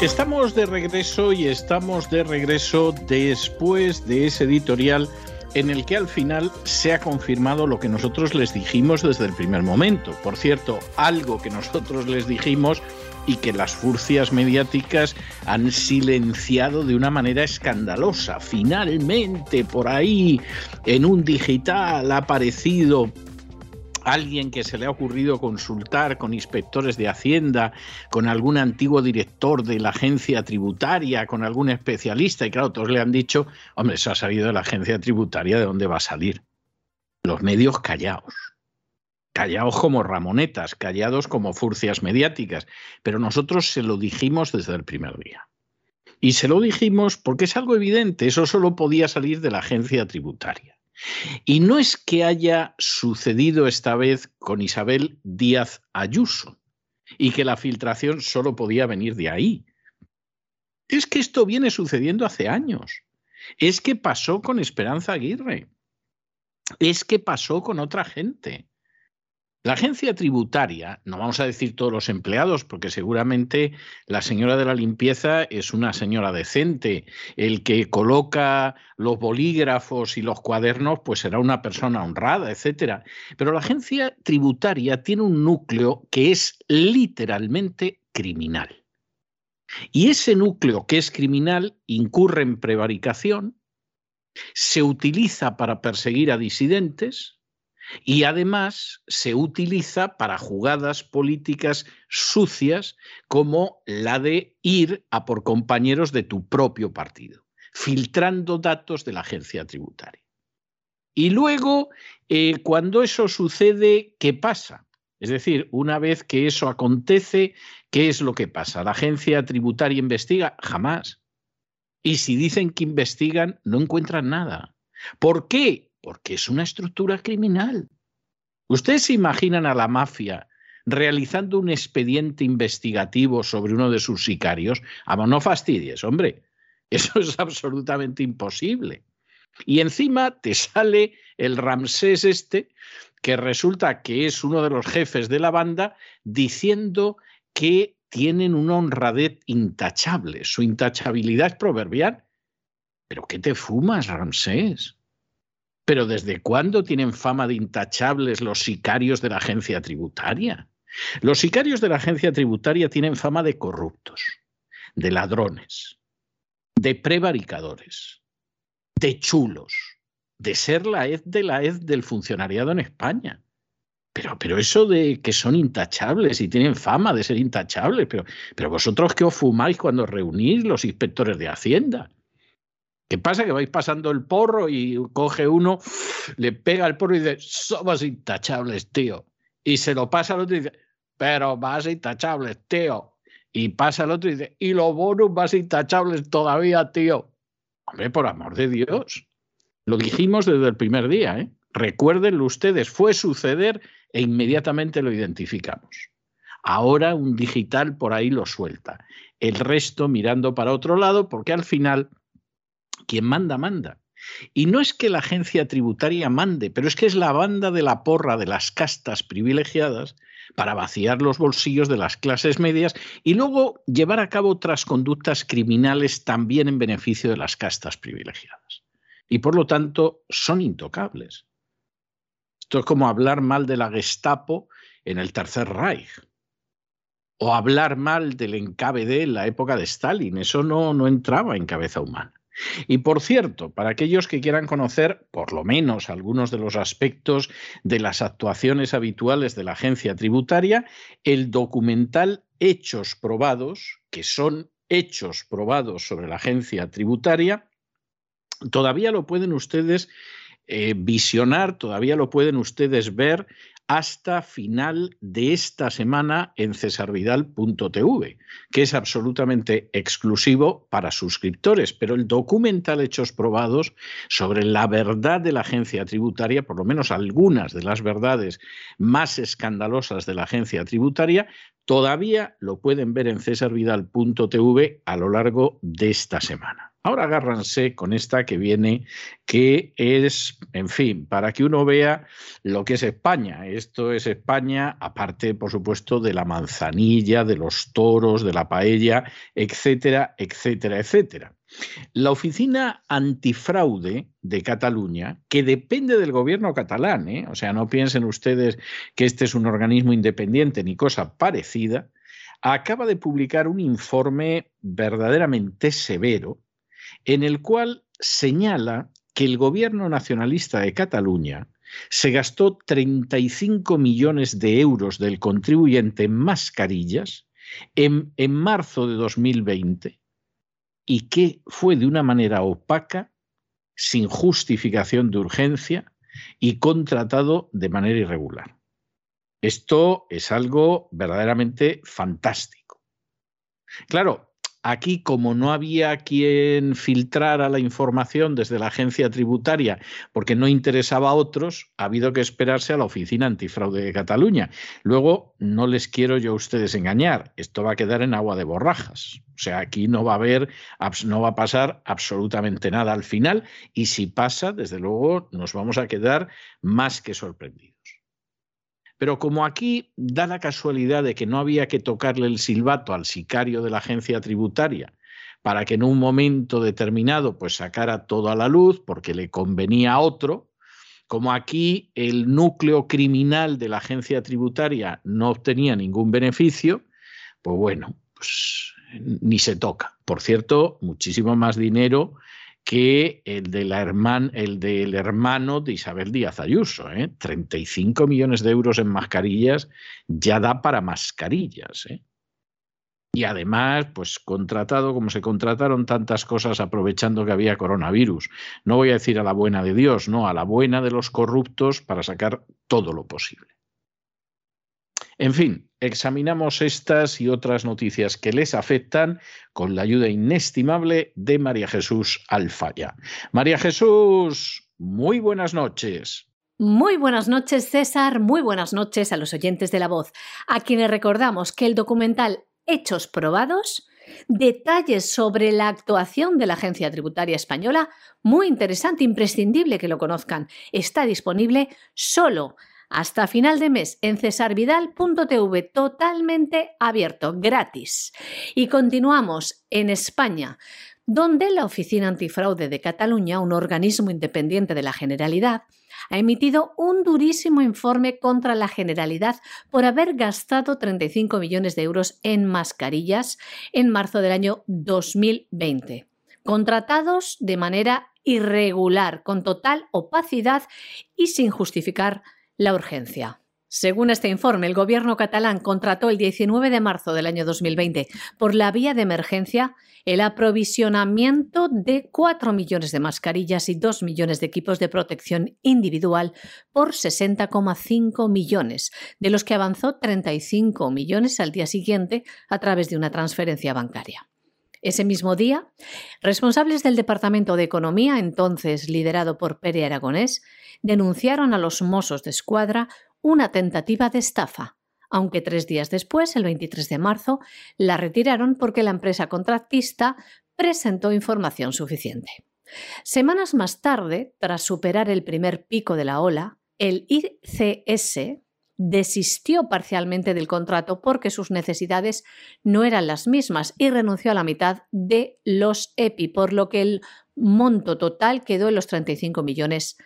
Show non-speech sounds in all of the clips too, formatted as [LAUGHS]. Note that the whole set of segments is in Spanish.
Estamos de regreso y estamos de regreso después de ese editorial en el que al final se ha confirmado lo que nosotros les dijimos desde el primer momento. Por cierto, algo que nosotros les dijimos y que las furcias mediáticas han silenciado de una manera escandalosa. Finalmente, por ahí, en un digital ha aparecido alguien que se le ha ocurrido consultar con inspectores de Hacienda, con algún antiguo director de la agencia tributaria, con algún especialista, y claro, todos le han dicho, hombre, eso ha salido de la agencia tributaria, ¿de dónde va a salir? Los medios callados. Callados como ramonetas, callados como furcias mediáticas. Pero nosotros se lo dijimos desde el primer día. Y se lo dijimos porque es algo evidente, eso solo podía salir de la agencia tributaria. Y no es que haya sucedido esta vez con Isabel Díaz Ayuso y que la filtración solo podía venir de ahí. Es que esto viene sucediendo hace años. Es que pasó con Esperanza Aguirre. Es que pasó con otra gente. La agencia tributaria, no vamos a decir todos los empleados, porque seguramente la señora de la limpieza es una señora decente. El que coloca los bolígrafos y los cuadernos, pues será una persona honrada, etcétera. Pero la agencia tributaria tiene un núcleo que es literalmente criminal. Y ese núcleo que es criminal incurre en prevaricación, se utiliza para perseguir a disidentes, y además se utiliza para jugadas políticas sucias como la de ir a por compañeros de tu propio partido, filtrando datos de la agencia tributaria. Y luego, eh, cuando eso sucede, ¿qué pasa? Es decir, una vez que eso acontece, ¿qué es lo que pasa? ¿La agencia tributaria investiga? Jamás. Y si dicen que investigan, no encuentran nada. ¿Por qué? Porque es una estructura criminal. ¿Ustedes se imaginan a la mafia realizando un expediente investigativo sobre uno de sus sicarios? Vamos, no fastidies, hombre. [LAUGHS] Eso es absolutamente imposible. Y encima te sale el Ramsés este, que resulta que es uno de los jefes de la banda, diciendo que tienen una honradez intachable. Su intachabilidad es proverbial. ¿Pero qué te fumas, Ramsés? Pero ¿desde cuándo tienen fama de intachables los sicarios de la agencia tributaria? Los sicarios de la agencia tributaria tienen fama de corruptos, de ladrones, de prevaricadores, de chulos, de ser la ed de la ed del funcionariado en España. Pero, pero eso de que son intachables y tienen fama de ser intachables, pero, pero vosotros qué os fumáis cuando reunís los inspectores de Hacienda. ¿Qué pasa? Que vais pasando el porro y coge uno, le pega el porro y dice, somos intachables, tío. Y se lo pasa al otro y dice, pero más intachables, tío. Y pasa al otro y dice, y los bonos más intachables todavía, tío. Hombre, por amor de Dios. Lo dijimos desde el primer día, ¿eh? Recuérdenlo ustedes, fue suceder e inmediatamente lo identificamos. Ahora un digital por ahí lo suelta. El resto mirando para otro lado, porque al final quien manda, manda. Y no es que la agencia tributaria mande, pero es que es la banda de la porra de las castas privilegiadas para vaciar los bolsillos de las clases medias y luego llevar a cabo otras conductas criminales también en beneficio de las castas privilegiadas. Y por lo tanto son intocables. Esto es como hablar mal de la Gestapo en el Tercer Reich o hablar mal del NKVD en la época de Stalin. Eso no, no entraba en cabeza humana. Y por cierto, para aquellos que quieran conocer por lo menos algunos de los aspectos de las actuaciones habituales de la agencia tributaria, el documental Hechos probados, que son hechos probados sobre la agencia tributaria, todavía lo pueden ustedes eh, visionar, todavía lo pueden ustedes ver hasta final de esta semana en cesarvidal.tv, que es absolutamente exclusivo para suscriptores, pero el documental Hechos Probados sobre la verdad de la agencia tributaria, por lo menos algunas de las verdades más escandalosas de la agencia tributaria, todavía lo pueden ver en cesarvidal.tv a lo largo de esta semana. Ahora agárranse con esta que viene, que es, en fin, para que uno vea lo que es España. Esto es España, aparte, por supuesto, de la manzanilla, de los toros, de la paella, etcétera, etcétera, etcétera. La oficina antifraude de Cataluña, que depende del gobierno catalán, ¿eh? o sea, no piensen ustedes que este es un organismo independiente ni cosa parecida, acaba de publicar un informe verdaderamente severo en el cual señala que el gobierno nacionalista de Cataluña se gastó 35 millones de euros del contribuyente en mascarillas en, marzo de 2020 y que fue de una manera opaca, sin justificación de urgencia y contratado de manera irregular. Esto es algo verdaderamente fantástico. Claro, Aquí, como no había quien filtrara la información desde la agencia tributaria porque no interesaba a otros, ha habido que esperarse a la Oficina Antifraude de Cataluña. Luego, no les quiero yo a ustedes engañar, esto va a quedar en agua de borrajas. O sea, aquí no va a haber, no va a pasar absolutamente nada al final y si pasa, desde luego, nos vamos a quedar más que sorprendidos. Pero como aquí da la casualidad de que no había que tocarle el silbato al sicario de la agencia tributaria para que en un momento determinado pues sacara todo a la luz porque le convenía a otro, como aquí el núcleo criminal de la agencia tributaria no obtenía ningún beneficio, pues bueno, pues ni se toca. Por cierto, muchísimo más dinero que el, de la el del hermano de Isabel Díaz Ayuso. ¿eh? 35 millones de euros en mascarillas ya da para mascarillas. ¿eh? Y además, pues contratado como se contrataron tantas cosas aprovechando que había coronavirus. No voy a decir a la buena de Dios, no, a la buena de los corruptos para sacar todo lo posible. En fin, examinamos estas y otras noticias que les afectan con la ayuda inestimable de María Jesús Alfaya. María Jesús, muy buenas noches. Muy buenas noches, César. Muy buenas noches a los oyentes de la voz, a quienes recordamos que el documental Hechos Probados detalles sobre la actuación de la Agencia Tributaria Española, muy interesante, imprescindible que lo conozcan. Está disponible solo hasta final de mes en cesarvidal.tv totalmente abierto, gratis. Y continuamos en España, donde la Oficina Antifraude de Cataluña, un organismo independiente de la Generalidad, ha emitido un durísimo informe contra la Generalidad por haber gastado 35 millones de euros en mascarillas en marzo del año 2020, contratados de manera irregular, con total opacidad y sin justificar la urgencia. Según este informe, el gobierno catalán contrató el 19 de marzo del año 2020 por la vía de emergencia el aprovisionamiento de 4 millones de mascarillas y 2 millones de equipos de protección individual por 60,5 millones, de los que avanzó 35 millones al día siguiente a través de una transferencia bancaria. Ese mismo día, responsables del Departamento de Economía, entonces liderado por Pere Aragonés, denunciaron a los Mossos de Escuadra una tentativa de estafa, aunque tres días después, el 23 de marzo, la retiraron porque la empresa contratista presentó información suficiente. Semanas más tarde, tras superar el primer pico de la ola, el ICS, desistió parcialmente del contrato porque sus necesidades no eran las mismas y renunció a la mitad de los EPI, por lo que el monto total quedó en los 35 millones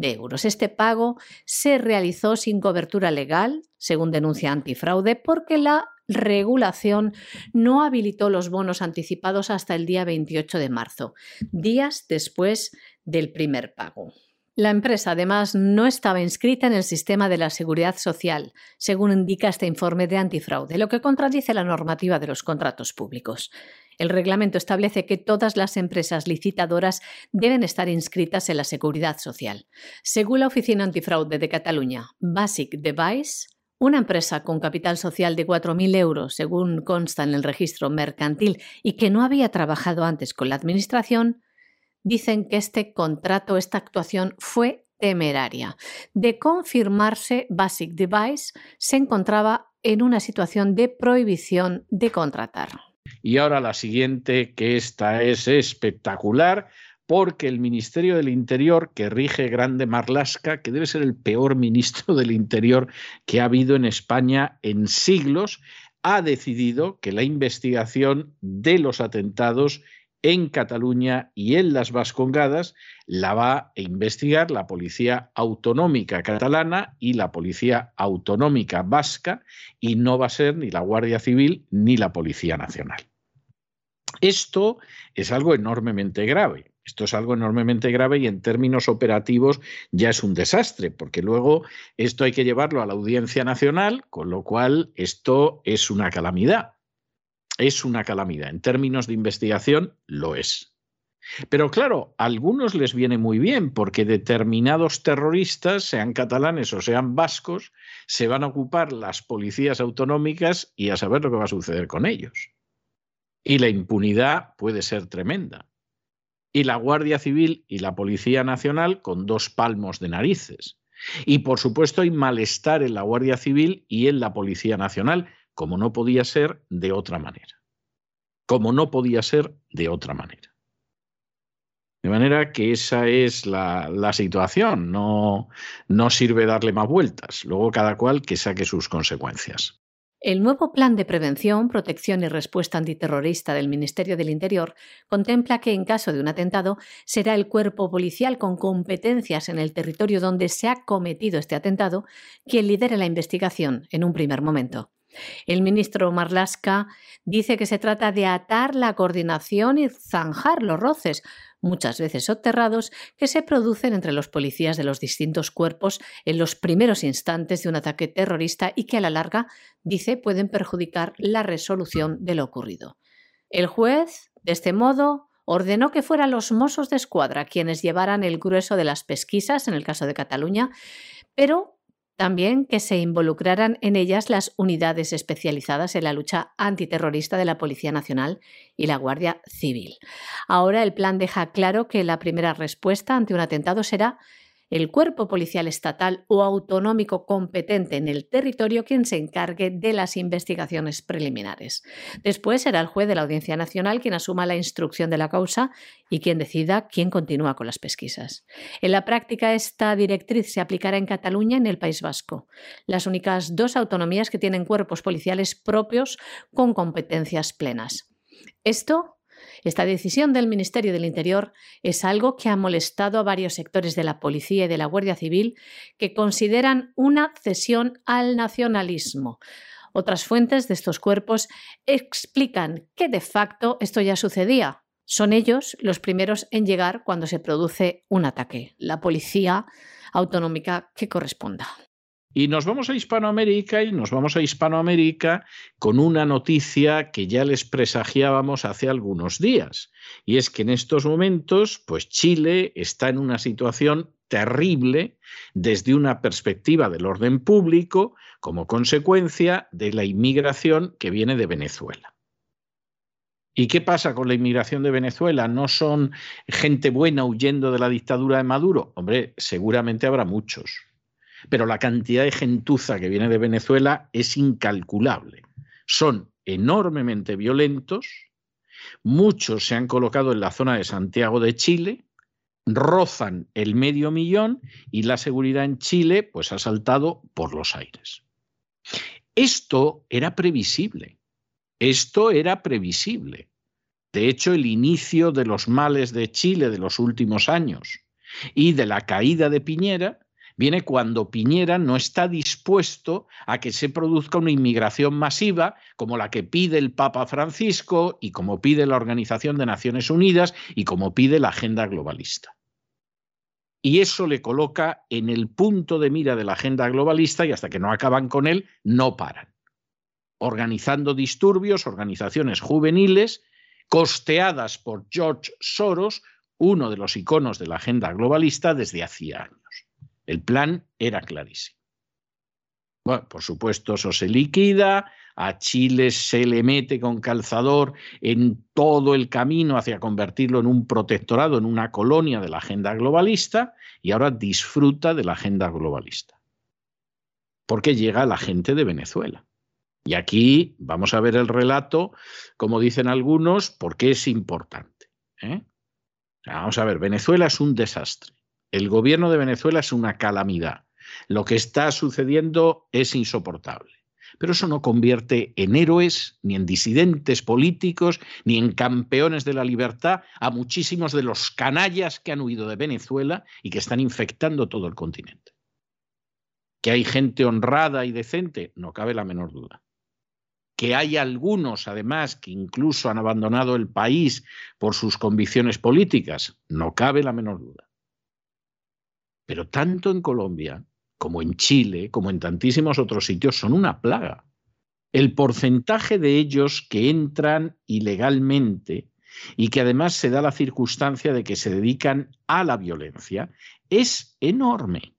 de euros. Este pago se realizó sin cobertura legal, según denuncia Antifraude, porque la regulación no habilitó los bonos anticipados hasta el día 28 de marzo, días después del primer pago. La empresa, además, no estaba inscrita en el sistema de la seguridad social, según indica este informe de antifraude, lo que contradice la normativa de los contratos públicos. El reglamento establece que todas las empresas licitadoras deben estar inscritas en la Seguridad Social. Según la Oficina Antifraude de Cataluña, Basic Device, una empresa con capital social de 4.000 euros, según consta en el registro mercantil, y que no había trabajado antes con la Administración, dicen que este contrato, esta actuación fue temeraria. De confirmarse, Basic Device se encontraba en una situación de prohibición de contratar. Y ahora la siguiente, que esta es espectacular, porque el Ministerio del Interior, que rige Grande Marlasca, que debe ser el peor ministro del Interior que ha habido en España en siglos, ha decidido que la investigación de los atentados en Cataluña y en las Vascongadas la va a investigar la Policía Autonómica Catalana y la Policía Autonómica Vasca y no va a ser ni la Guardia Civil ni la Policía Nacional. Esto es algo enormemente grave. Esto es algo enormemente grave y en términos operativos ya es un desastre, porque luego esto hay que llevarlo a la Audiencia Nacional, con lo cual esto es una calamidad es una calamidad. En términos de investigación, lo es. Pero claro, a algunos les viene muy bien porque determinados terroristas, sean catalanes o sean vascos, se van a ocupar las policías autonómicas y a saber lo que va a suceder con ellos. Y la impunidad puede ser tremenda. Y la Guardia Civil y la Policía Nacional con dos palmos de narices. Y por supuesto hay malestar en la Guardia Civil y en la Policía Nacional, como no podía ser de otra manera. Como no podía ser de otra manera. De manera que esa es la, situación, no, no sirve darle más vueltas, luego cada cual que saque sus consecuencias. El nuevo Plan de Prevención, Protección y Respuesta Antiterrorista del Ministerio del Interior contempla que en caso de un atentado será el cuerpo policial con competencias en el territorio donde se ha cometido este atentado quien lidere la investigación en un primer momento. El ministro Marlaska dice que se trata de atar la coordinación y zanjar los roces, muchas veces soterrados, que se producen entre los policías de los distintos cuerpos en los primeros instantes de un ataque terrorista y que a la larga, dice, pueden perjudicar la resolución de lo ocurrido. El juez, de este modo, ordenó que fueran los mozos de escuadra quienes llevaran el grueso de las pesquisas en el caso de Cataluña, pero también que se involucraran en ellas las unidades especializadas en la lucha antiterrorista de la Policía Nacional y la Guardia Civil. Ahora el plan deja claro que la primera respuesta ante un atentado será el cuerpo policial estatal o autonómico competente en el territorio quien se encargue de las investigaciones preliminares. Después será el juez de la Audiencia Nacional quien asuma la instrucción de la causa y quien decida quién continúa con las pesquisas. En la práctica, esta directriz se aplicará en Cataluña y en el País Vasco, las únicas dos autonomías que tienen cuerpos policiales propios con competencias plenas. Esto esta decisión del Ministerio del Interior es algo que ha molestado a varios sectores de la policía y de la Guardia Civil que consideran una cesión al nacionalismo. Otras fuentes de estos cuerpos explican que de facto esto ya sucedía. Son ellos los primeros en llegar cuando se produce un ataque, la policía autonómica que corresponda. Y nos vamos a Hispanoamérica y nos vamos a Hispanoamérica con una noticia que ya les presagiábamos hace algunos días. Y es que en estos momentos, pues Chile está en una situación terrible desde una perspectiva del orden público como consecuencia de la inmigración que viene de Venezuela. ¿Y qué pasa con la inmigración de Venezuela? ¿No son gente buena huyendo de la dictadura de Maduro? Hombre, seguramente habrá muchos pero la cantidad de gentuza que viene de Venezuela es incalculable. Son enormemente violentos, muchos se han colocado en la zona de Santiago de Chile, rozan el medio millón y la seguridad en Chile pues ha saltado por los aires. Esto era previsible. Esto era previsible. De hecho, el inicio de los males de Chile de los últimos años y de la caída de Piñera viene cuando Piñera no está dispuesto a que se produzca una inmigración masiva como la que pide el Papa Francisco y como pide la Organización de Naciones Unidas y como pide la agenda globalista. Y eso le coloca en el punto de mira de la agenda globalista y hasta que no acaban con él, no paran. Organizando disturbios, organizaciones juveniles costeadas por George Soros, uno de los iconos de la agenda globalista desde hacía años. El plan era clarísimo. Bueno, por supuesto, eso se liquida, a Chile se le mete con calzador en todo el camino hacia convertirlo en un protectorado, en una colonia de la agenda globalista, y ahora disfruta de la agenda globalista. Porque llega la gente de Venezuela. Y aquí vamos a ver el relato, como dicen algunos, porque es importante. ¿eh? Vamos a ver, Venezuela es un desastre. El gobierno de Venezuela es una calamidad. Lo que está sucediendo es insoportable. Pero eso no convierte en héroes, ni en disidentes políticos, ni en campeones de la libertad a muchísimos de los canallas que han huido de Venezuela y que están infectando todo el continente. Que hay gente honrada y decente, no cabe la menor duda que hay algunos, además, que incluso han abandonado el país por sus convicciones políticas, no cabe la menor duda. Pero tanto en Colombia como en Chile, como en tantísimos otros sitios, son una plaga. El porcentaje de ellos que entran ilegalmente y que además se da la circunstancia de que se dedican a la violencia es enorme.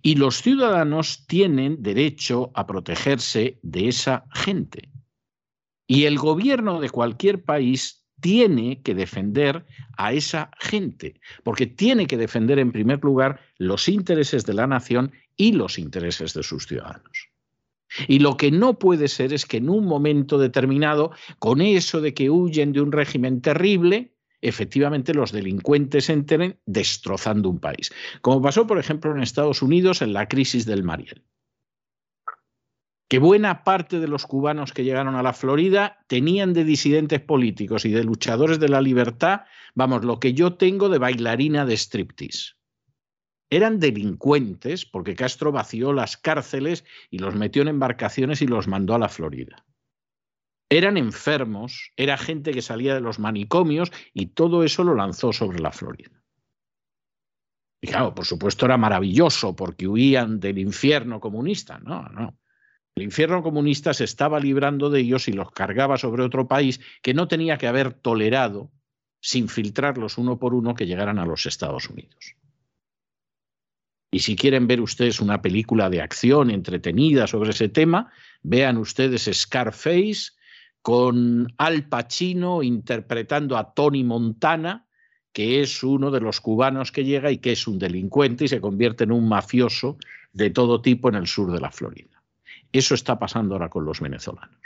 Y los ciudadanos tienen derecho a protegerse de esa gente. Y el gobierno de cualquier país tiene que defender a esa gente, porque tiene que defender en primer lugar los intereses de la nación y los intereses de sus ciudadanos. Y lo que no puede ser es que en un momento determinado, con eso de que huyen de un régimen terrible, efectivamente los delincuentes entren destrozando un país. Como pasó, por ejemplo, en Estados Unidos en la crisis del Mariel. Que buena parte de los cubanos que llegaron a la Florida tenían de disidentes políticos y de luchadores de la libertad, vamos, lo que yo tengo de bailarina de striptease. Eran delincuentes porque Castro vació las cárceles y los metió en embarcaciones y los mandó a la Florida eran enfermos, era gente que salía de los manicomios y todo eso lo lanzó sobre la Florida. Y claro, por supuesto era maravilloso porque huían del infierno comunista. No, no. El infierno comunista se estaba librando de ellos y los cargaba sobre otro país que no tenía que haber tolerado, sin filtrarlos uno por uno, que llegaran a los Estados Unidos. Y si quieren ver ustedes una película de acción entretenida sobre ese tema, vean ustedes Scarface con Al Pacino interpretando a Tony Montana, que es uno de los cubanos que llega y que es un delincuente y se convierte en un mafioso de todo tipo en el sur de la Florida. Eso está pasando ahora con los venezolanos.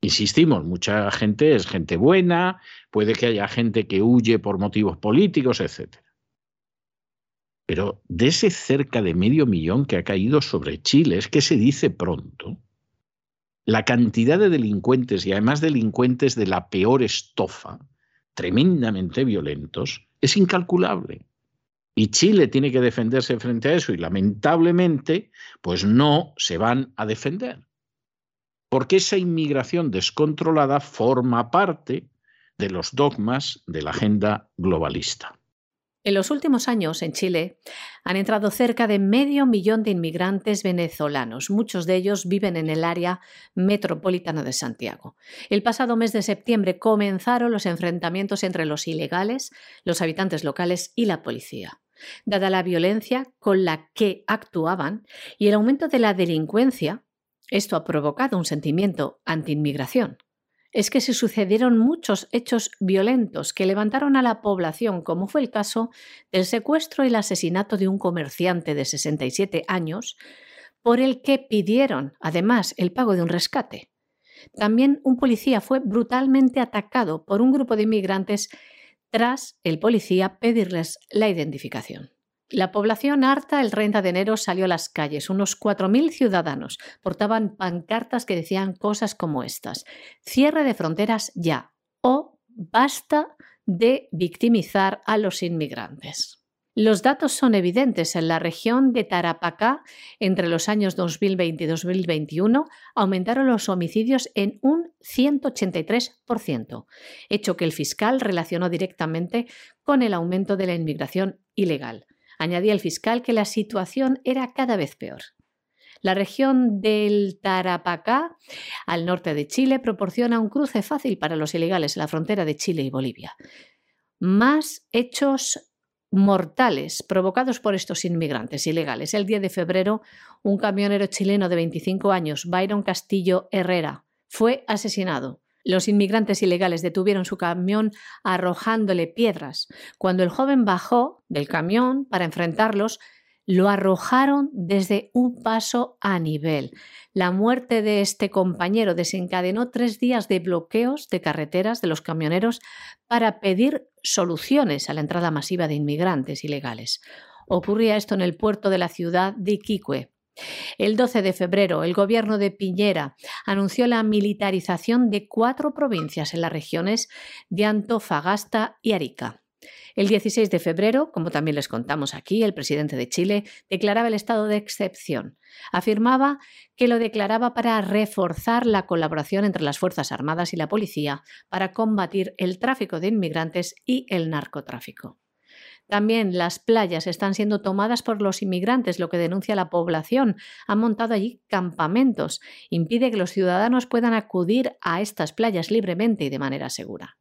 Insistimos, mucha gente es gente buena, puede que haya gente que huye por motivos políticos, etc. Pero de ese cerca de medio millón que ha caído sobre Chile, es que se dice pronto, la cantidad de delincuentes y además delincuentes de la peor estofa, tremendamente violentos, es incalculable. Y Chile tiene que defenderse frente a eso y lamentablemente, pues no se van a defender. Porque esa inmigración descontrolada forma parte de los dogmas de la agenda globalista. En los últimos años, en Chile, han entrado cerca de medio millón de inmigrantes venezolanos. Muchos de ellos viven en el área metropolitana de Santiago. El pasado mes de septiembre comenzaron los enfrentamientos entre los ilegales, los habitantes locales y la policía. Dada la violencia con la que actuaban y el aumento de la delincuencia, esto ha provocado un sentimiento anti-inmigración es que se sucedieron muchos hechos violentos que levantaron a la población, como fue el caso del secuestro y el asesinato de un comerciante de 67 años, por el que pidieron, además, el pago de un rescate. También un policía fue brutalmente atacado por un grupo de inmigrantes tras el policía pedirles la identificación. La población harta el 30 de enero salió a las calles. Unos 4.000 ciudadanos portaban pancartas que decían cosas como estas. Cierre de fronteras ya o basta de victimizar a los inmigrantes. Los datos son evidentes. En la región de Tarapacá, entre los años 2020 y 2021, aumentaron los homicidios en un 183%, hecho que el fiscal relacionó directamente con el aumento de la inmigración ilegal. Añadía el fiscal que la situación era cada vez peor. La región del Tarapacá, al norte de Chile, proporciona un cruce fácil para los ilegales en la frontera de Chile y Bolivia. Más hechos mortales provocados por estos inmigrantes ilegales. El 10 de febrero, un camionero chileno de 25 años, Byron Castillo Herrera, fue asesinado. Los inmigrantes ilegales detuvieron su camión arrojándole piedras. Cuando el joven bajó del camión para enfrentarlos, lo arrojaron desde un paso a nivel. La muerte de este compañero desencadenó tres días de bloqueos de carreteras de los camioneros para pedir soluciones a la entrada masiva de inmigrantes ilegales. Ocurría esto en el puerto de la ciudad de Iquique. El 12 de febrero, el gobierno de Piñera anunció la militarización de cuatro provincias en las regiones de Antofagasta y Arica. El 16 de febrero, como también les contamos aquí, el presidente de Chile declaraba el estado de excepción. Afirmaba que lo declaraba para reforzar la colaboración entre las Fuerzas Armadas y la policía para combatir el tráfico de inmigrantes y el narcotráfico. También las playas están siendo tomadas por los inmigrantes, lo que denuncia la población. Han montado allí campamentos. Impide que los ciudadanos puedan acudir a estas playas libremente y de manera segura.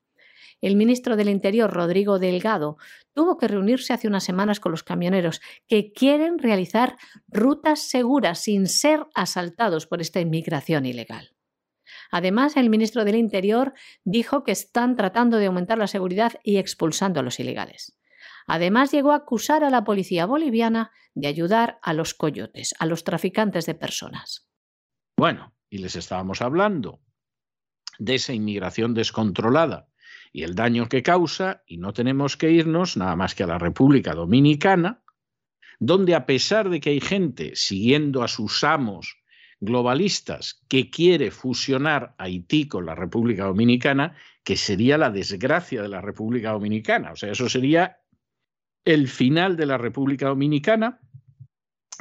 El ministro del Interior, Rodrigo Delgado, tuvo que reunirse hace unas semanas con los camioneros que quieren realizar rutas seguras sin ser asaltados por esta inmigración ilegal. Además, el ministro del Interior dijo que están tratando de aumentar la seguridad y expulsando a los ilegales. Además, llegó a acusar a la policía boliviana de ayudar a los coyotes, a los traficantes de personas. Bueno, y les estábamos hablando de esa inmigración descontrolada y el daño que causa, y no tenemos que irnos nada más que a la República Dominicana, donde a pesar de que hay gente siguiendo a sus amos globalistas que quiere fusionar Haití con la República Dominicana, que sería la desgracia de la República Dominicana. O sea, eso sería el final de la República Dominicana,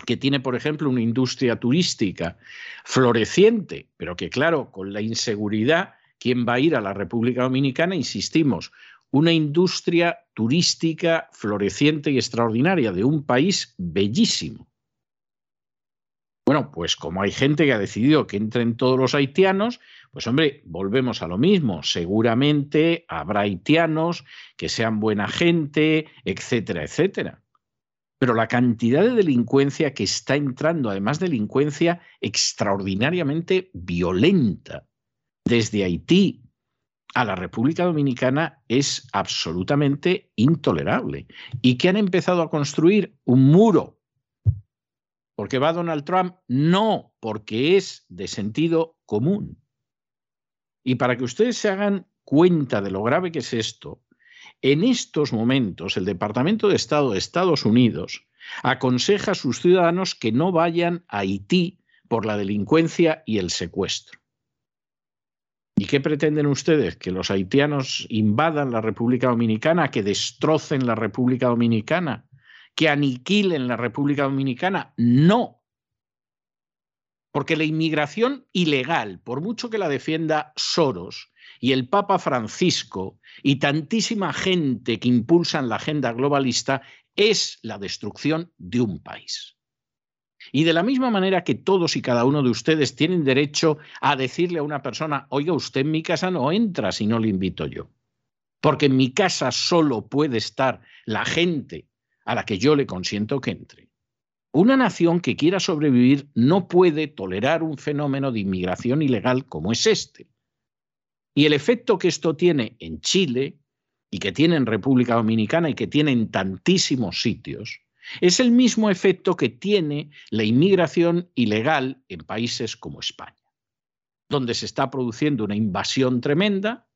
que tiene, por ejemplo, una industria turística floreciente, pero que, claro, con la inseguridad, ¿quién va a ir a la República Dominicana? Insistimos, una industria turística floreciente y extraordinaria de un país bellísimo. Bueno, pues como hay gente que ha decidido que entren todos los haitianos, pues hombre, volvemos a lo mismo. Seguramente habrá haitianos que sean buena gente, etcétera, etcétera. Pero la cantidad de delincuencia que está entrando, además delincuencia extraordinariamente violenta, desde Haití a la República Dominicana es absolutamente intolerable. ¿Y que han empezado a construir? Un muro. ¿Porque va Donald Trump? No, porque es de sentido común. Y para que ustedes se hagan cuenta de lo grave que es esto, en estos momentos el Departamento de Estado de Estados Unidos aconseja a sus ciudadanos que no vayan a Haití por la delincuencia y el secuestro. ¿Y qué pretenden ustedes? ¿Que los haitianos invadan la República Dominicana, que destrocen la República Dominicana, que aniquilen la República Dominicana? No, porque la inmigración ilegal, por mucho que la defienda Soros y el Papa Francisco y tantísima gente que impulsan la agenda globalista, es la destrucción de un país. Y de la misma manera que todos y cada uno de ustedes tienen derecho a decirle a una persona, oiga, usted en mi casa no entra si no le invito yo, porque en mi casa solo puede estar la gente a la que yo le consiento que entre. Una nación que quiera sobrevivir no puede tolerar un fenómeno de inmigración ilegal como es este. Y el efecto que esto tiene en Chile y que tiene en República Dominicana y que tiene en tantísimos sitios, es el mismo efecto que tiene la inmigración ilegal en países como España, donde se está produciendo una invasión tremenda,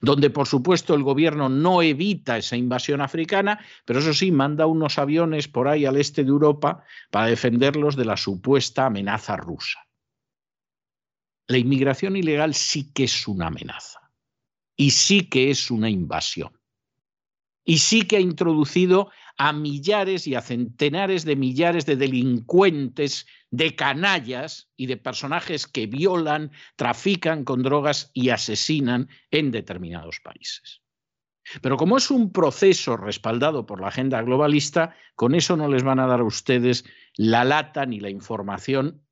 donde por supuesto el gobierno no evita esa invasión africana, pero eso sí, manda unos aviones por ahí al este de Europa para defenderlos de la supuesta amenaza rusa. La inmigración ilegal sí que es una amenaza y sí que es una invasión. Y sí que ha introducido a millares y a centenares de millares de delincuentes, de canallas y de personajes que violan, trafican con drogas y asesinan en determinados países. Pero como es un proceso respaldado por la agenda globalista, con eso no les van a dar a ustedes la lata ni la información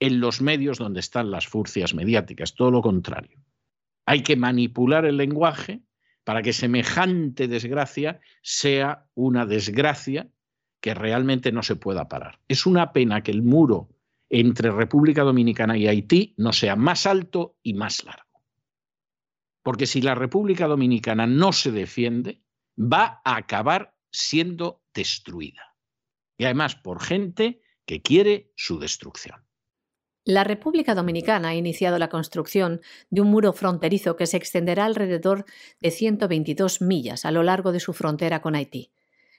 en los medios donde están las furcias mediáticas, todo lo contrario. Hay que manipular el lenguaje para que semejante desgracia sea una desgracia que realmente no se pueda parar. Es una pena que el muro entre República Dominicana y Haití no sea más alto y más largo. Porque si la República Dominicana no se defiende, va a acabar siendo destruida. Y además por gente que quiere su destrucción. La República Dominicana ha iniciado la construcción de un muro fronterizo que se extenderá alrededor de 122 millas a lo largo de su frontera con Haití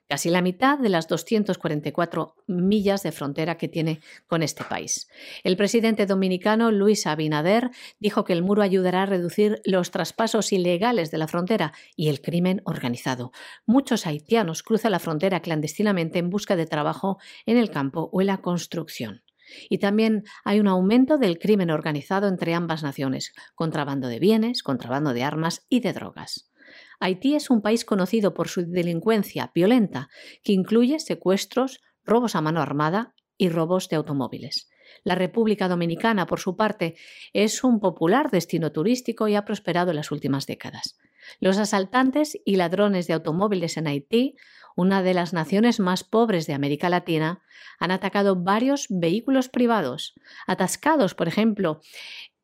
casi la mitad de las 244 millas de frontera que tiene con este país. El presidente dominicano Luis Abinader dijo que el muro ayudará a reducir los traspasos ilegales de la frontera y el crimen organizado. Muchos haitianos cruzan la frontera clandestinamente en busca de trabajo en el campo o en la construcción. Y también hay un aumento del crimen organizado entre ambas naciones, contrabando de bienes, contrabando de armas y de drogas. Haití es un país conocido por su delincuencia violenta, que incluye secuestros, robos a mano armada y robos de automóviles. La República Dominicana, por su parte, es un popular destino turístico y ha prosperado en las últimas décadas. Los asaltantes y ladrones de automóviles en Haití, una de las naciones más pobres de América Latina, han atacado varios vehículos privados, atascados, por ejemplo,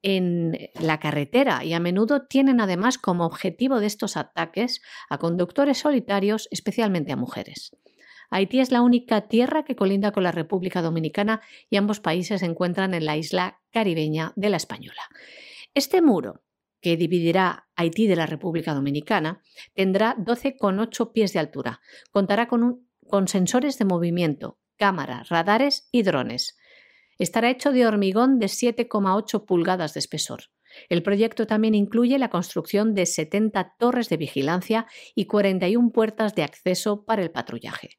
en la carretera y a menudo tienen además como objetivo de estos ataques a conductores solitarios, especialmente a mujeres. Haití es la única tierra que colinda con la República Dominicana y ambos países se encuentran en la isla caribeña de la Española. Este muro, que dividirá Haití de la República Dominicana, tendrá 12,8 pies de altura. Contará con, sensores de movimiento, cámaras, radares y drones estará hecho de hormigón de 7,8 pulgadas de espesor. El proyecto también incluye la construcción de 70 torres de vigilancia y 41 puertas de acceso para el patrullaje.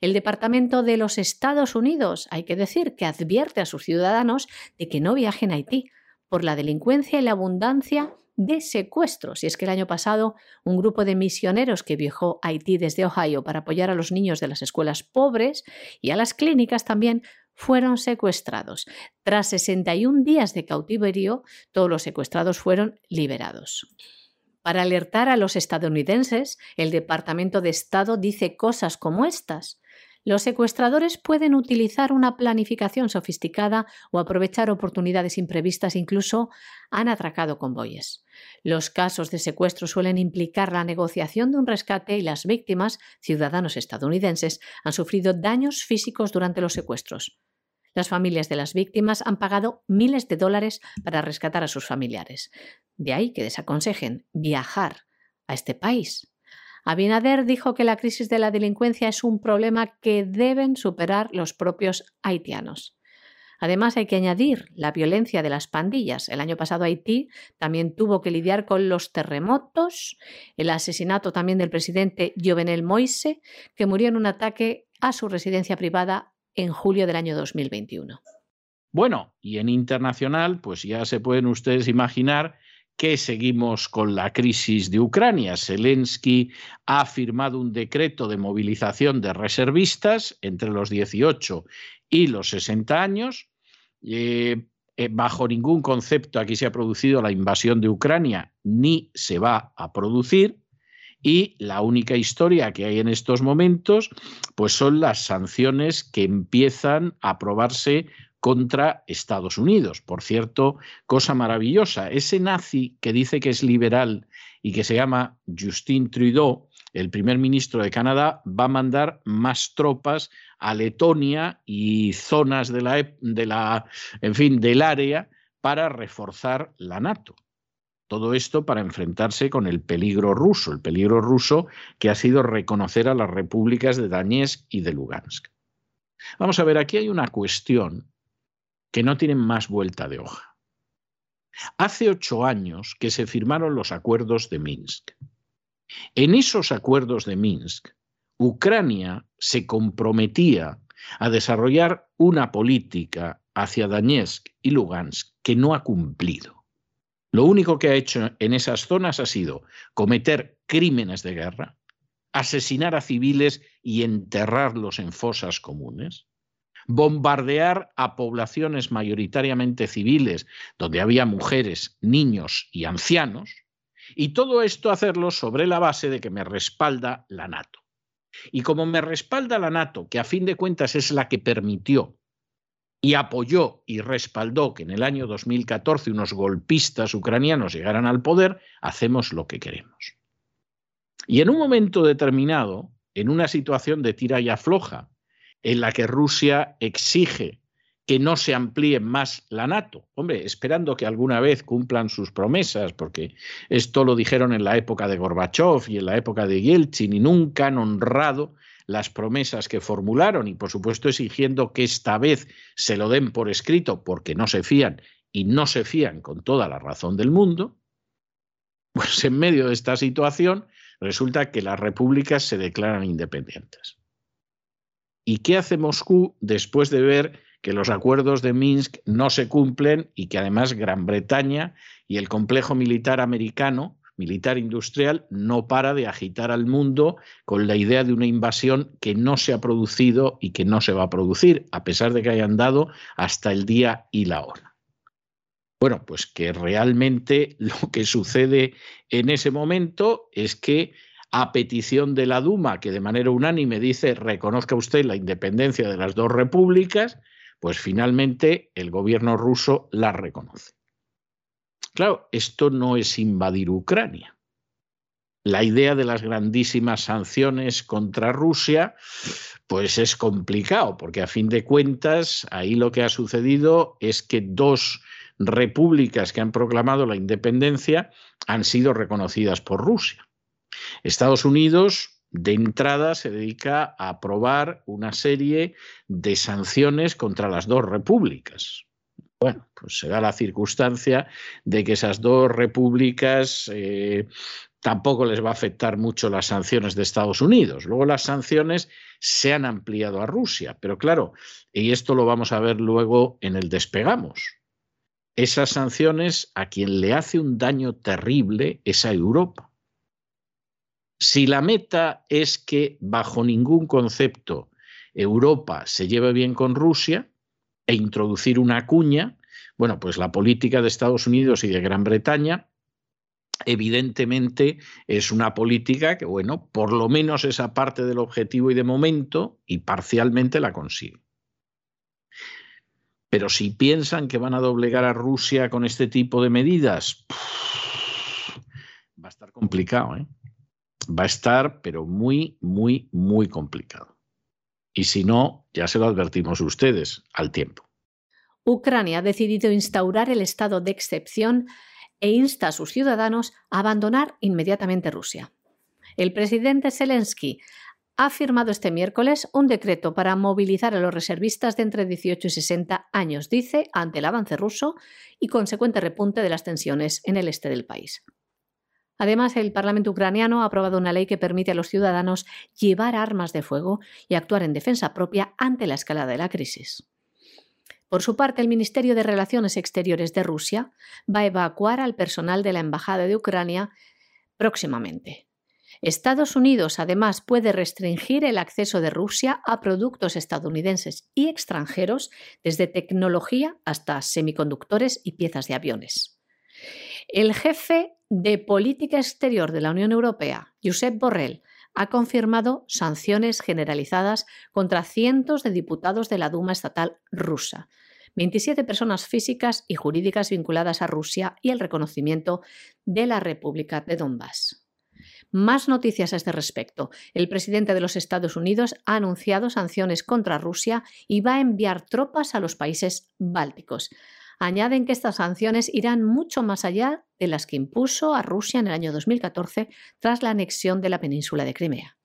El Departamento de los Estados Unidos, hay que decir, que advierte a sus ciudadanos de que no viajen a Haití por la delincuencia y la abundancia de secuestros. Y es que el año pasado un grupo de misioneros que viajó a Haití desde Ohio para apoyar a los niños de las escuelas pobres y a las clínicas también fueron secuestrados. Tras 61 días de cautiverio, todos los secuestrados fueron liberados. Para alertar a los estadounidenses, el Departamento de Estado dice cosas como estas. Los secuestradores pueden utilizar una planificación sofisticada o aprovechar oportunidades imprevistas, incluso han atracado convoyes. Los casos de secuestro suelen implicar la negociación de un rescate y las víctimas, ciudadanos estadounidenses, han sufrido daños físicos durante los secuestros. Las familias de las víctimas han pagado miles de dólares para rescatar a sus familiares. De ahí que desaconsejen viajar a este país Abinader dijo que la crisis de la delincuencia es un problema que deben superar los propios haitianos. Además, hay que añadir la violencia de las pandillas. El año pasado Haití también tuvo que lidiar con los terremotos, el asesinato también del presidente Jovenel Moise, que murió en un ataque a su residencia privada en julio del año 2021. Bueno, y en internacional, pues ya se pueden ustedes imaginar que seguimos con la crisis de Ucrania. Zelensky ha firmado un decreto de movilización de reservistas entre los 18 y los 60 años. Eh, eh, bajo ningún concepto aquí se ha producido la invasión de Ucrania ni se va a producir. Y la única historia que hay en estos momentos, pues son las sanciones que empiezan a aprobarse contra Estados Unidos. Por cierto, cosa maravillosa, ese nazi que dice que es liberal y que se llama Justin Trudeau, el primer ministro de Canadá, va a mandar más tropas a Letonia y zonas de la, de la en fin, del área para reforzar la NATO. Todo esto para enfrentarse con el peligro ruso, el peligro ruso que ha sido reconocer a las repúblicas de Donetsk y de Lugansk. Vamos a ver, aquí hay una cuestión que no tienen más vuelta de hoja. Hace ocho años que se firmaron los acuerdos de Minsk. En esos acuerdos de Minsk, Ucrania se comprometía a desarrollar una política hacia Donetsk y Lugansk que no ha cumplido. Lo único que ha hecho en esas zonas ha sido cometer crímenes de guerra, asesinar a civiles y enterrarlos en fosas comunes, bombardear a poblaciones mayoritariamente civiles, donde había mujeres, niños y ancianos, y todo esto hacerlo sobre la base de que me respalda la NATO. Y como me respalda la NATO, que a fin de cuentas es la que permitió y apoyó y respaldó que en el año 2014 unos golpistas ucranianos llegaran al poder, hacemos lo que queremos. Y en un momento determinado, en una situación de tira y afloja, en la que Rusia exige que no se amplíe más la NATO. Hombre, esperando que alguna vez cumplan sus promesas, porque esto lo dijeron en la época de Gorbachev y en la época de Yeltsin y nunca han honrado las promesas que formularon y por supuesto exigiendo que esta vez se lo den por escrito porque no se fían y no se fían con toda la razón del mundo, pues en medio de esta situación resulta que las repúblicas se declaran independientes. ¿Y qué hace Moscú después de ver que los acuerdos de Minsk no se cumplen y que además Gran Bretaña y el complejo militar americano, militar industrial, no para de agitar al mundo con la idea de una invasión que no se ha producido y que no se va a producir, a pesar de que hayan dado hasta el día y la hora. Bueno, pues que realmente lo que sucede en ese momento es que a petición de la Duma, que de manera unánime dice reconozca usted la independencia de las dos repúblicas, pues finalmente el gobierno ruso la reconoce. Claro, esto no es invadir Ucrania. La idea de las grandísimas sanciones contra Rusia, pues es complicado, porque a fin de cuentas ahí lo que ha sucedido es que dos repúblicas que han proclamado la independencia han sido reconocidas por Rusia. Estados Unidos, de entrada, se dedica a aprobar una serie de sanciones contra las dos repúblicas. Bueno, pues se da la circunstancia de que esas dos repúblicas eh, tampoco les va a afectar mucho las sanciones de Estados Unidos. Luego las sanciones se han ampliado a Rusia, pero claro, y esto lo vamos a ver luego en el despegamos. Esas sanciones a quien le hace un daño terrible es a Europa. Si la meta es que bajo ningún concepto Europa se lleve bien con Rusia e introducir una cuña, bueno, pues la política de Estados Unidos y de Gran Bretaña evidentemente es una política que, bueno, por lo menos esa parte del objetivo y de momento y parcialmente la consigue. Pero si piensan que van a doblegar a Rusia con este tipo de medidas, va a estar complicado, ¿eh? Va a estar, pero muy, muy, muy complicado. Y si no, ya se lo advertimos ustedes al tiempo. Ucrania ha decidido instaurar el estado de excepción e insta a sus ciudadanos a abandonar inmediatamente Rusia. El presidente Zelensky ha firmado este miércoles un decreto para movilizar a los reservistas de entre 18 y 60 años, dice, ante el avance ruso y consecuente repunte de las tensiones en el este del país. Además, el Parlamento ucraniano ha aprobado una ley que permite a los ciudadanos llevar armas de fuego y actuar en defensa propia ante la escalada de la crisis. Por su parte, el Ministerio de Relaciones Exteriores de Rusia va a evacuar al personal de la Embajada de Ucrania próximamente. Estados Unidos, además, puede restringir el acceso de Rusia a productos estadounidenses y extranjeros, desde tecnología hasta semiconductores y piezas de aviones. El jefe de Política Exterior de la Unión Europea, Josep Borrell, ha confirmado sanciones generalizadas contra cientos de diputados de la Duma estatal rusa, 27 personas físicas y jurídicas vinculadas a Rusia y el reconocimiento de la República de Donbass. Más noticias a este respecto. El presidente de los Estados Unidos ha anunciado sanciones contra Rusia y va a enviar tropas a los países bálticos añaden que estas sanciones irán mucho más allá de las que impuso a Rusia en el año 2014 tras la anexión de la península de Crimea.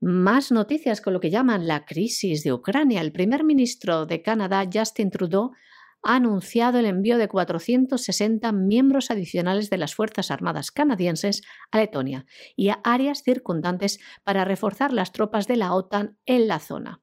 Más noticias con lo que llaman la crisis de Ucrania. El primer ministro de Canadá, Justin Trudeau, ha anunciado el envío de 460 miembros adicionales de las Fuerzas Armadas canadienses a Letonia y a áreas circundantes para reforzar las tropas de la OTAN en la zona.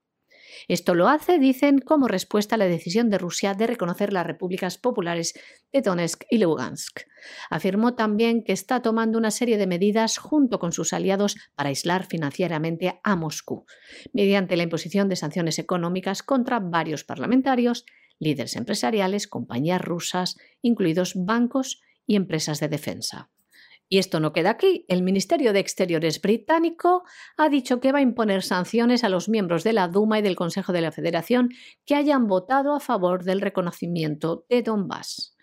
Esto lo hace, dicen, como respuesta a la decisión de Rusia de reconocer las repúblicas populares de Donetsk y Lugansk. Afirmó también que está tomando una serie de medidas junto con sus aliados para aislar financieramente a Moscú, mediante la imposición de sanciones económicas contra varios parlamentarios, líderes empresariales, compañías rusas, incluidos bancos y empresas de defensa. Y esto no queda aquí. El Ministerio de Exteriores británico ha dicho que va a imponer sanciones a los miembros de la Duma y del Consejo de la Federación que hayan votado a favor del reconocimiento de Donbass.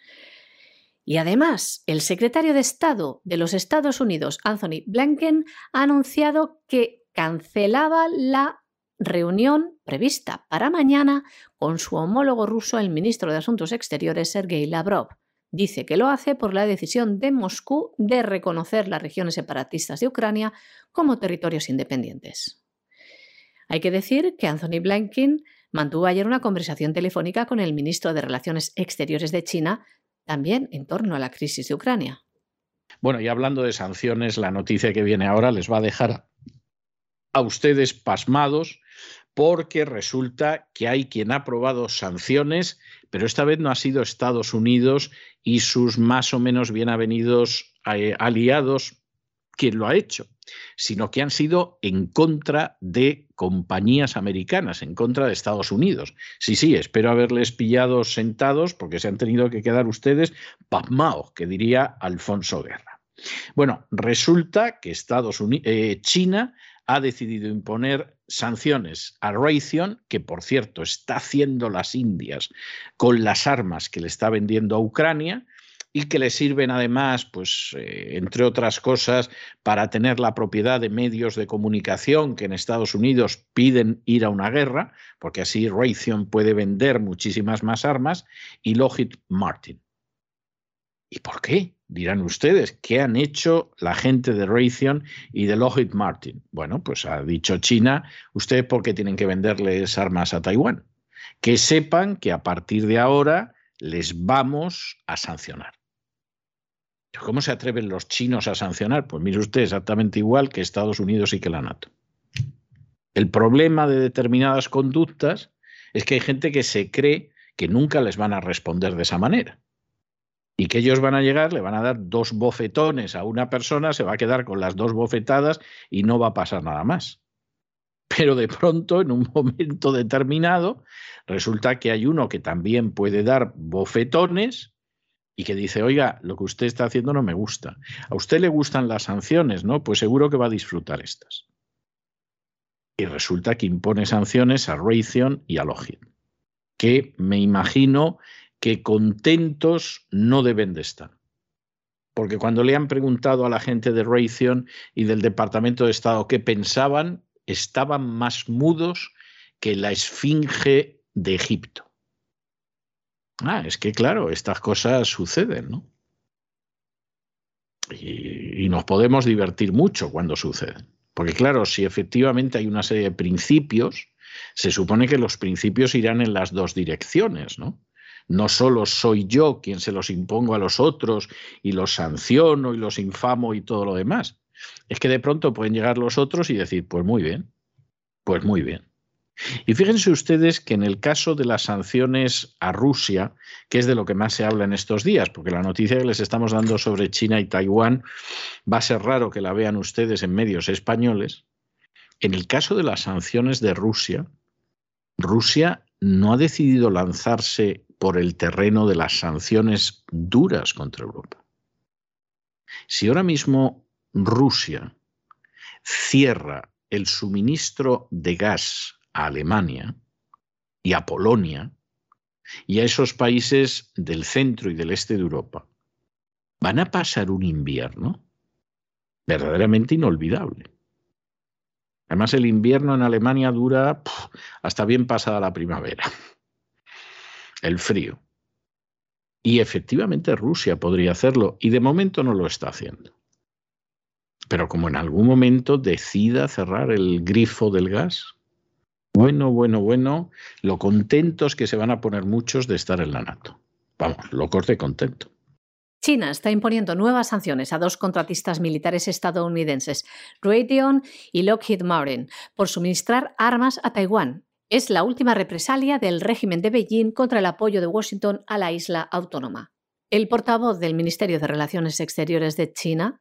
Y además, el secretario de Estado de los Estados Unidos, Anthony Blinken, ha anunciado que cancelaba la reunión prevista para mañana con su homólogo ruso, el ministro de Asuntos Exteriores, Sergei Lavrov. Dice que lo hace por la decisión de Moscú de reconocer las regiones separatistas de Ucrania como territorios independientes. Hay que decir que Anthony Blinken mantuvo ayer una conversación telefónica con el ministro de Relaciones Exteriores de China, también en torno a la crisis de Ucrania. Bueno, y hablando de sanciones, la noticia que viene ahora les va a dejar a ustedes pasmados porque resulta que hay quien ha aprobado sanciones, pero esta vez no ha sido Estados Unidos y sus más o menos bien avenidos eh, aliados quien lo ha hecho, sino que han sido en contra de compañías americanas, en contra de Estados Unidos. Sí, sí, espero haberles pillado sentados porque se han tenido que quedar ustedes pasmaos, que diría Alfonso Guerra. Bueno, resulta que Estados Unidos, eh, China ha decidido imponer sanciones a Raytheon, que por cierto está haciendo las Indias con las armas que le está vendiendo a Ucrania y que le sirven además, pues, eh, entre otras cosas, para tener la propiedad de medios de comunicación que en Estados Unidos piden ir a una guerra, porque así Raytheon puede vender muchísimas más armas, y Lockheed Martin. ¿Y por qué? Dirán ustedes, ¿qué han hecho la gente de Raytheon y de Lockheed Martin? Bueno, pues ha dicho China, ustedes por qué tienen que venderles armas a Taiwán. Que sepan que a partir de ahora les vamos a sancionar. ¿Cómo se atreven los chinos a sancionar? Pues mire usted, exactamente igual que Estados Unidos y que la NATO. El problema de determinadas conductas es que hay gente que se cree que nunca les van a responder de esa manera y que ellos van a llegar, le van a dar dos bofetones a una persona, se va a quedar con las dos bofetadas y no va a pasar nada más. Pero de pronto, en un [LAUGHS] momento determinado, resulta que hay uno que también puede dar bofetones y que dice, oiga, lo que usted está haciendo no me gusta. A usted le gustan las sanciones, ¿no? Pues seguro que va a disfrutar estas. Y resulta que impone sanciones a Raytheon y a Lockheed, que me imagino que contentos no deben de estar. Porque cuando le han preguntado a la gente de Raytheon y del Departamento de Estado qué pensaban, estaban más mudos que la esfinge de Egipto. Ah, es que claro, estas cosas suceden, ¿no? Y, y, nos podemos divertir mucho cuando suceden. Porque claro, si efectivamente hay una serie de principios, se supone que los principios irán en las dos direcciones, ¿no? No solo soy yo quien se los impongo a los otros y los sanciono y los infamo y todo lo demás. Es que de pronto pueden llegar los otros y decir, pues muy bien, pues muy bien. Y fíjense ustedes que en el caso de las sanciones a Rusia, que es de lo que más se habla en estos días, porque la noticia que les estamos dando sobre China y Taiwán va a ser raro que la vean ustedes en medios españoles, en el caso de las sanciones de Rusia, Rusia no ha decidido lanzarse por el terreno de las sanciones duras contra Europa. Si ahora mismo Rusia cierra el suministro de gas a Alemania y a Polonia y a esos países del centro y del este de Europa, van a pasar un invierno verdaderamente inolvidable. Además, el invierno en Alemania dura hasta bien pasada la primavera el frío. Y efectivamente Rusia podría hacerlo y de momento no lo está haciendo. Pero como en algún momento decida cerrar el grifo del gas, bueno, bueno, bueno, lo contentos que se van a poner muchos de estar en la NATO. Vamos, locos de contento. China está imponiendo nuevas sanciones a dos contratistas militares estadounidenses, Raytheon y Lockheed Martin, por suministrar armas a Taiwán Es la última represalia del régimen de Beijing contra el apoyo de Washington a la isla autónoma. El portavoz del Ministerio de Relaciones Exteriores de China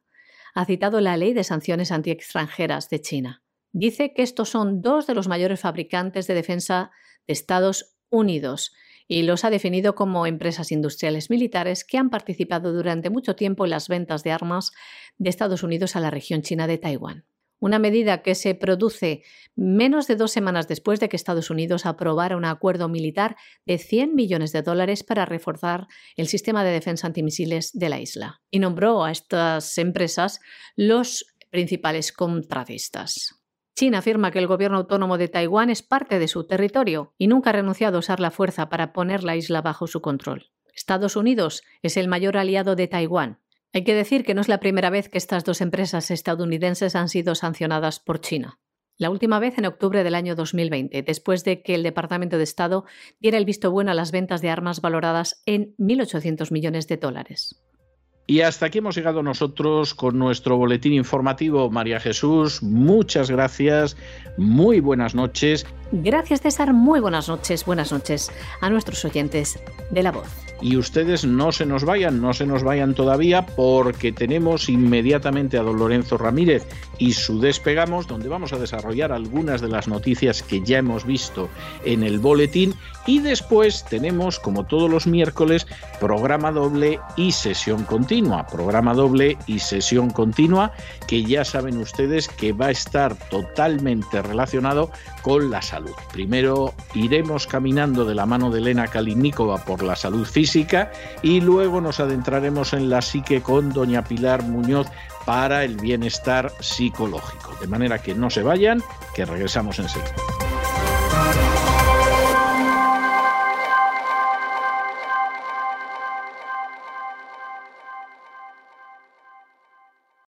ha citado la ley de sanciones antiextranjeras de China. Dice que estos son dos de los mayores fabricantes de defensa de Estados Unidos y los ha definido como empresas industriales militares que han participado durante mucho tiempo en las ventas de armas de Estados Unidos a la región china de Taiwán. Una medida que se produce menos de dos semanas después de que Estados Unidos aprobara un acuerdo militar de 100 millones de dólares para reforzar el sistema de defensa antimisiles de la isla y nombró a estas empresas los principales contratistas. China afirma que el gobierno autónomo de Taiwán es parte de su territorio y nunca ha renunciado a usar la fuerza para poner la isla bajo su control. Estados Unidos es el mayor aliado de Taiwán. Hay que decir que no es la primera vez que estas dos empresas estadounidenses han sido sancionadas por China. La última vez en octubre del año 2020, después de que el Departamento de Estado diera el visto bueno a las ventas de armas valoradas en 1.800 millones de dólares. Y hasta aquí hemos llegado nosotros con nuestro boletín informativo. María Jesús, muchas gracias, muy buenas noches. Gracias César, muy buenas noches, buenas noches a nuestros oyentes de la voz. Y ustedes no se nos vayan, no se nos vayan todavía porque tenemos inmediatamente a don Lorenzo Ramírez y su despegamos donde vamos a desarrollar algunas de las noticias que ya hemos visto en el boletín y después tenemos como todos los miércoles programa doble y sesión continua, programa doble y sesión continua que ya saben ustedes que va a estar totalmente relacionado con la salud. Primero iremos caminando de la mano de Elena Kalinikova por la salud física y luego nos adentraremos en la psique con doña Pilar Muñoz para el bienestar psicológico. De manera que no se vayan, que regresamos enseguida.